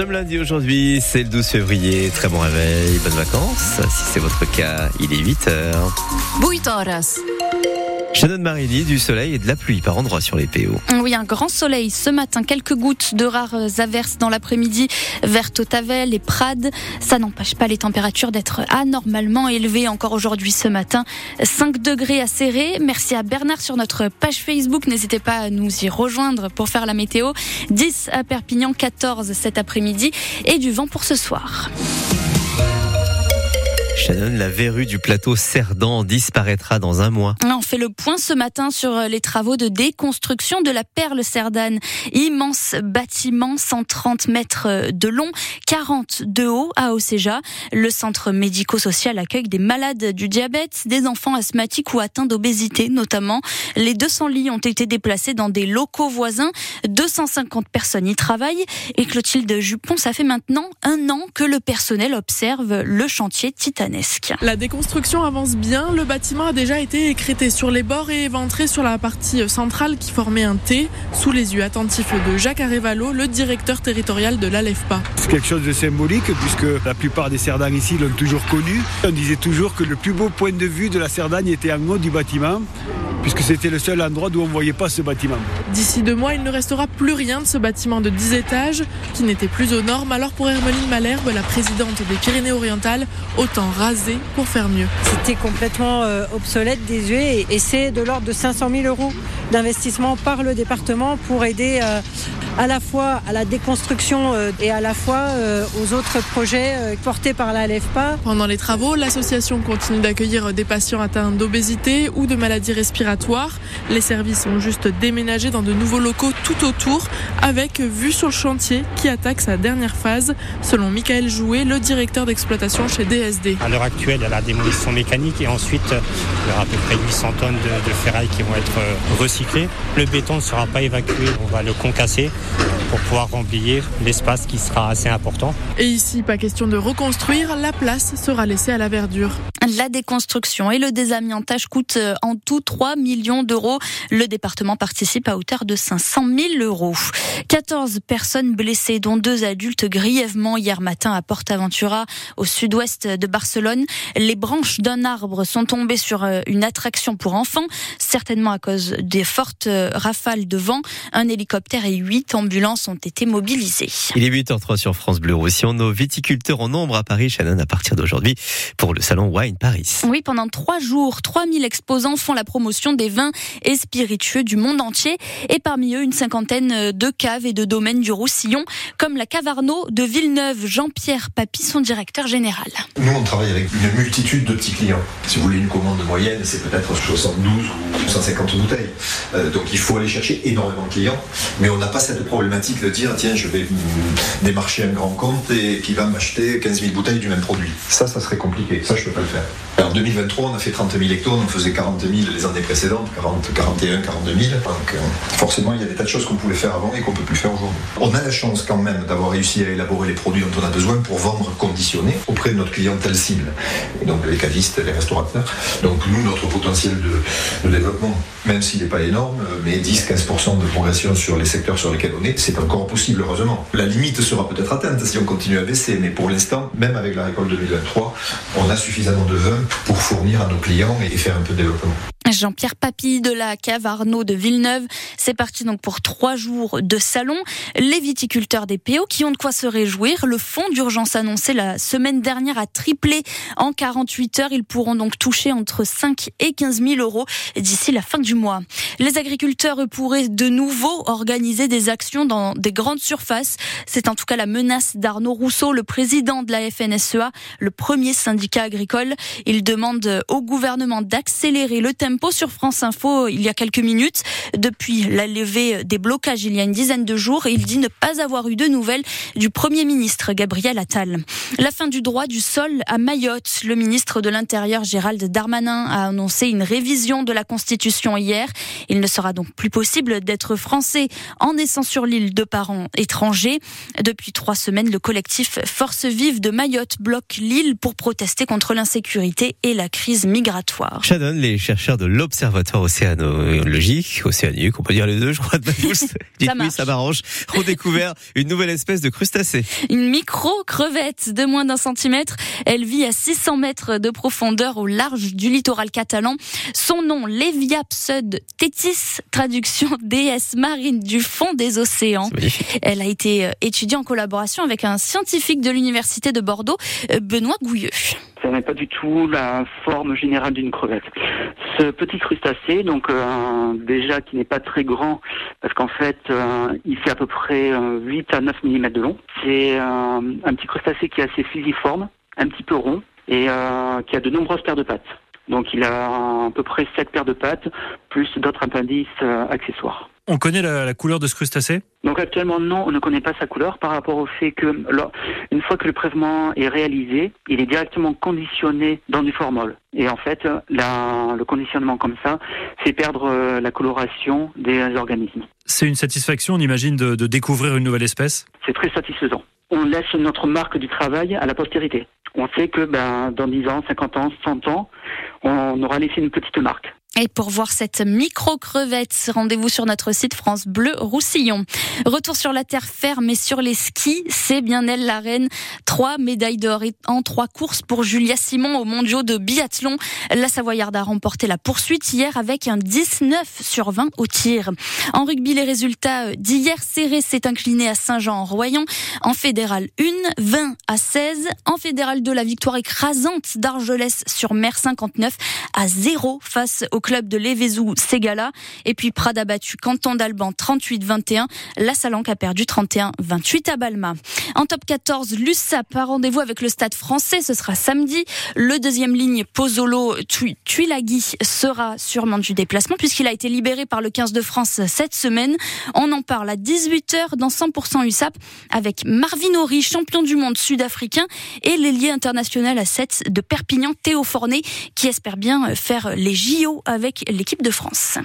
sommes lundi aujourd'hui, c'est le 12 février. Très bon réveil, bonnes vacances. Si c'est votre cas, il est 8 heures. 8 horas. Shannon Marini, du soleil et de la pluie par endroits sur les PO. Oui, un grand soleil ce matin, quelques gouttes de rares averses dans l'après-midi vers Totavel et Prades. Ça n'empêche pas les températures d'être anormalement élevées encore aujourd'hui ce matin. 5 degrés à serrer. Merci à Bernard sur notre page Facebook. N'hésitez pas à nous y rejoindre pour faire la météo. 10 à Perpignan, 14 cet après-midi et du vent pour ce soir. Shannon, la verrue du plateau Cerdan disparaîtra dans un mois. On fait le point ce matin sur les travaux de déconstruction de la perle Cerdane. Immense bâtiment, 130 mètres de long, 40 de haut à Océja. Le centre médico-social accueille des malades du diabète, des enfants asthmatiques ou atteints d'obésité notamment. Les 200 lits ont été déplacés dans des locaux voisins. 250 personnes y travaillent. Et Clotilde Jupon, ça fait maintenant un an que le personnel observe le chantier La déconstruction avance bien. Le bâtiment a déjà été écrété sur les bords et éventré sur la partie centrale qui formait un T, sous les yeux attentifs de Jacques Arevalo, le directeur territorial de l'ALEFPA. C'est quelque chose de symbolique puisque la plupart des Cerdagne ici l'ont toujours connu. On disait toujours que le plus beau point de vue de la Cerdagne était en haut du bâtiment puisque c'était le seul endroit d'où on ne voyait pas ce bâtiment. D'ici deux mois, il ne restera plus rien de ce bâtiment de 10 étages qui n'était plus aux normes. Alors pour Hermeline Malherbe, la présidente des Pyrénées-Orientales, autant raser pour faire mieux. C'était complètement euh, obsolète, désuet et c'est de l'ordre de 500 000 euros d'investissement par le département pour aider euh, à la fois à la déconstruction euh, et à la fois aux autres projets portés par la LEFPA. Pendant les travaux, l'association continue d'accueillir des patients atteints d'obésité ou de maladies respiratoires les services ont juste déménagé dans de nouveaux locaux tout autour, avec vue sur le chantier qui attaque sa dernière phase, selon Michael Jouet, le directeur d'exploitation chez DSD. À l'heure actuelle, il y a la démolition mécanique et ensuite, il y aura à peu près 800 tonnes de, de ferraille qui vont être euh, recyclées. Le béton ne sera pas évacué, on va le concasser pour pouvoir remplir l'espace qui sera assez important. Et ici, pas question de reconstruire, la place sera laissée à la verdure. La déconstruction et le désamiantage coûtent euh, en tout 3 millions d'euros. Le département participe à hauteur de 500 000 euros. 14 personnes blessées, dont deux adultes grièvement hier matin à Portaventura, au sud-ouest de Barcelone. Les branches d'un arbre sont tombées sur euh, une attraction pour enfants, certainement à cause des fortes euh, rafales de vent. Un hélicoptère et huit ambulances ont été mobilisées. Il est 8h03 sur France Bleu Roussillon. Nos viticulteurs en nombre à Paris, Shannon, à partir d'aujourd'hui, pour le salon Wine Paris. Oui, pendant trois jours, 3000 exposants font la promotion des vins et spiritueux du monde entier. Et parmi eux, une cinquantaine de et de domaines du Roussillon, comme la cave Arnaud de Villeneuve. Jean-Pierre Papy, son directeur général. Nous, on travaille avec une multitude de petits clients. Si vous voulez une commande moyenne, c'est peut-être 72 ou 150 bouteilles. Euh, donc il faut aller chercher énormément de clients. Mais on n'a pas cette problématique de dire, tiens, je vais démarcher un grand compte et qui va m'acheter 15 000 bouteilles du même produit. Ça, ça serait compliqué. Ça, je ne peux pas le faire. En 2023, on a fait 30 000 hectares, on faisait 40 000 les années précédentes, 40, 41, 42 000. Donc euh, forcément, il y a des tas de choses qu'on pouvait faire avant et qu'on ne peut plus faire aujourd'hui. On a la chance quand même d'avoir réussi à élaborer les produits dont on a besoin pour vendre conditionné auprès de notre clientèle cible. Donc les cavistes, les restaurateurs. Donc nous, notre potentiel de, de développement, même s'il n'est pas énorme, mais 10-15% de progression sur les secteurs sur lesquels on est, c'est encore possible, heureusement. La limite sera peut-être atteinte si on continue à baisser, mais pour l'instant, même avec la récolte 2023, on a suffisamment de vin pour fournir à nos clients et faire un peu de développement. Jean-Pierre Papy de la cave Arnaud de Villeneuve. C'est parti donc pour trois jours de salon. Les viticulteurs des PO qui ont de quoi se réjouir. Le fonds d'urgence annoncé la semaine dernière a triplé en 48 heures. Ils pourront donc toucher entre 5 et 15 000 euros d'ici la fin du mois. Les agriculteurs pourraient de nouveau organiser des actions dans des grandes surfaces. C'est en tout cas la menace d'Arnaud Rousseau, le président de la FNSEA, le premier syndicat agricole. Il demande au gouvernement d'accélérer le tempo sur France Info il y a quelques minutes. Depuis la levée des blocages il y a une dizaine de jours, il dit ne pas avoir eu de nouvelles du Premier ministre Gabriel Attal. La fin du droit du sol à Mayotte. Le ministre de l'Intérieur Gérald Darmanin a annoncé une révision de la Constitution hier. Il ne sera donc plus possible d'être français en naissant sur l'île de parents étrangers. Depuis trois semaines, le collectif Force Vive de Mayotte bloque l'île pour protester contre l'insécurité et la crise migratoire. Shannon, les chercheurs de l'Observatoire océanologique, océanique, on peut dire les deux, je crois, de ça oui, ça m'arrange. ont découvert une nouvelle espèce de crustacé. Une micro-crevette de moins d'un centimètre. Elle vit à 600 mètres de profondeur au large du littoral catalan. Son nom, Leviapsud tetis, traduction déesse marine du fond des océans. Elle a été euh, étudiée en collaboration avec un scientifique de l'université de Bordeaux, euh, Benoît Gouilleux. Ça n'est pas du tout la forme générale d'une crevette. Ce petit crustacé, donc euh, déjà qui n'est pas très grand, parce qu'en fait il fait à peu près 8 à 9 mm de long. C'est un petit crustacé qui est assez fusiforme, un petit peu rond et qui a de nombreuses paires de pattes. Donc il a à peu près 7 paires de pattes, plus d'autres appendices accessoires. On connaît la, couleur de ce crustacé? Donc actuellement non, on ne connaît pas sa couleur par rapport au fait que une fois que le prélèvement est réalisé, il est directement conditionné dans du formol. Et en fait, le conditionnement comme ça fait perdre euh, la coloration des organismes. C'est une satisfaction, on imagine, de, de découvrir une nouvelle espèce? C'est très satisfaisant. On laisse notre marque du travail à la postérité. On sait que ben, dans 10 ans, 50 ans, 100 ans, on aura laissé une petite marque. Et pour voir cette micro-crevette, rendez-vous sur notre site France Bleu Roussillon. Retour sur la terre ferme et sur les skis, c'est bien elle la reine. Trois médailles d'or en trois courses pour Julia Simon au mondiaux de biathlon. La Savoyarde a remporté la poursuite hier avec un 19 sur 20 au tir. En rugby, les résultats d'hier, Serré s'est incliné à Saint-Jean-en-Royan. En fédéral 1, 20 à 16. En fédéral 2, la victoire écrasante d'Argelès sur mer 59 à 0 face au club de l'Evezou Ségala. Et puis Prada battu Canton d'Alban 38-21. La Salanque a perdu 31-28 à Balma. En top 14, l'USAP a rendez-vous avec le stade français. Ce sera samedi. Le deuxième ligne Pozzolo Tuilagi sera sûrement du déplacement puisqu'il a été libéré par le 15 de France cette semaine. On en parle à 18h dans 100% USAP avec Marvin Horry, champion du monde sud-africain et l'ailier international à 7 de Perpignan, Théo Fornet, qui espère bien faire les JO avec l'équipe de France.